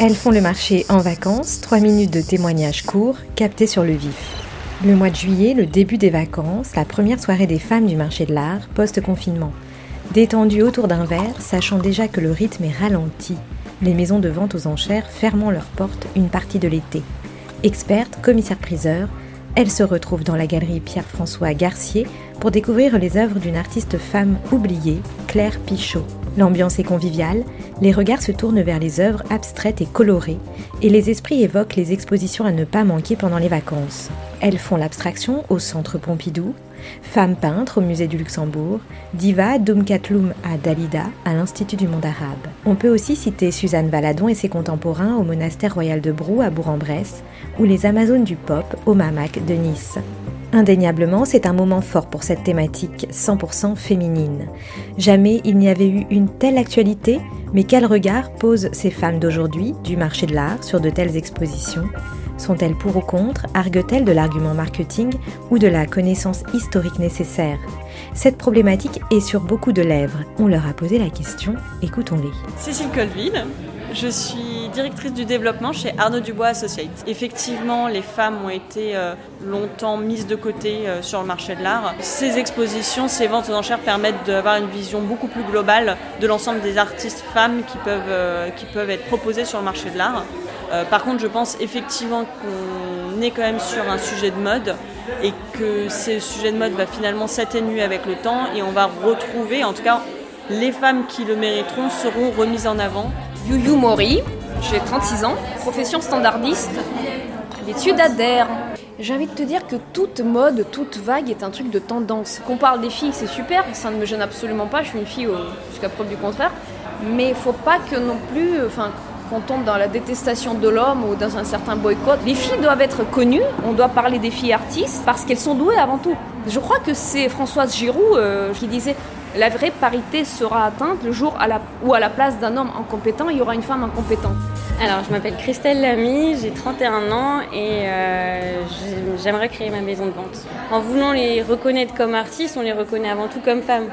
Elles font le marché en vacances, 3 minutes de témoignages courts, captés sur le vif. Le mois de juillet, le début des vacances, la première soirée des femmes du marché de l'art, post-confinement. Détendues autour d'un verre, sachant déjà que le rythme est ralenti, les maisons de vente aux enchères fermant leurs portes une partie de l'été. Expertes, commissaires-priseurs, elles se retrouvent dans la galerie Pierre-François Garcier pour découvrir les œuvres d'une artiste femme oubliée, Claire Pichot. L'ambiance est conviviale, les regards se tournent vers les œuvres abstraites et colorées, et les esprits évoquent les expositions à ne pas manquer pendant les vacances. Elles font l'abstraction au Centre Pompidou, Femme peintre au Musée du Luxembourg, Diva Doumkatloum à Dalida, à l'Institut du monde arabe. On peut aussi citer Suzanne Valadon et ses contemporains au Monastère royal de Brou à Bourg-en-Bresse, ou les Amazones du pop au Mamac de Nice. Indéniablement, c'est un moment fort pour cette thématique 100% féminine. Jamais il n'y avait eu une telle actualité, mais quel regard posent ces femmes d'aujourd'hui du marché de l'art sur de telles expositions? Sont-elles pour ou contre? Arguent-elles de l'argument marketing ou de la connaissance historique nécessaire? Cette problématique est sur beaucoup de lèvres. On leur a posé la question, écoutons-les. Cécile Colville, je suis directrice du développement chez Arnaud Dubois Associates. Effectivement, les femmes ont été euh, longtemps mises de côté euh, sur le marché de l'art. Ces expositions, ces ventes aux enchères permettent d'avoir une vision beaucoup plus globale de l'ensemble des artistes femmes qui peuvent, euh, qui peuvent être proposés sur le marché de l'art. Par contre, je pense effectivement qu'on est quand même sur un sujet de mode et que ce sujet de mode va finalement s'atténuer avec le temps et on va retrouver, en tout cas, les femmes qui le mériteront seront remises en avant Yuyu Mori, j'ai 36 ans, profession standardiste, l'étude adhère. J'ai envie de te dire que toute mode, toute vague est un truc de tendance. Qu'on parle des filles, c'est super, ça ne me gêne absolument pas, je suis une fille jusqu'à preuve du contraire. Mais il faut pas que non plus, enfin, qu'on tombe dans la détestation de l'homme ou dans un certain boycott. Les filles doivent être connues, on doit parler des filles artistes parce qu'elles sont douées avant tout. Je crois que c'est Françoise Giroud euh, qui disait la vraie parité sera atteinte le jour où à la place d'un homme incompétent, il y aura une femme incompétente. Alors, je m'appelle Christelle Lamy, j'ai 31 ans et euh, j'aimerais créer ma maison de vente. En voulant les reconnaître comme artistes, on les reconnaît avant tout comme femmes.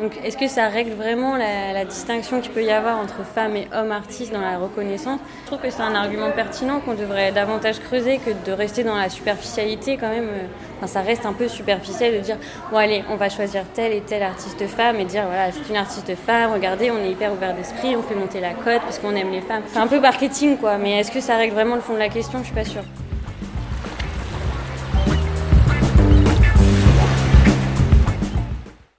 Donc est-ce que ça règle vraiment la, distinction qu'il peut y avoir entre femmes et hommes artistes dans la reconnaissance? Je trouve que c'est un argument pertinent qu'on devrait davantage creuser que de rester dans la superficialité quand même. Enfin, ça reste un peu superficiel de dire bon allez on va choisir telle et telle artiste femme et dire voilà c'est une artiste femme, regardez on est hyper ouvert d'esprit, on fait monter la cote parce qu'on aime les femmes. C'est un peu marketing quoi, mais est-ce que ça règle vraiment le fond de la question? Je suis pas sûre.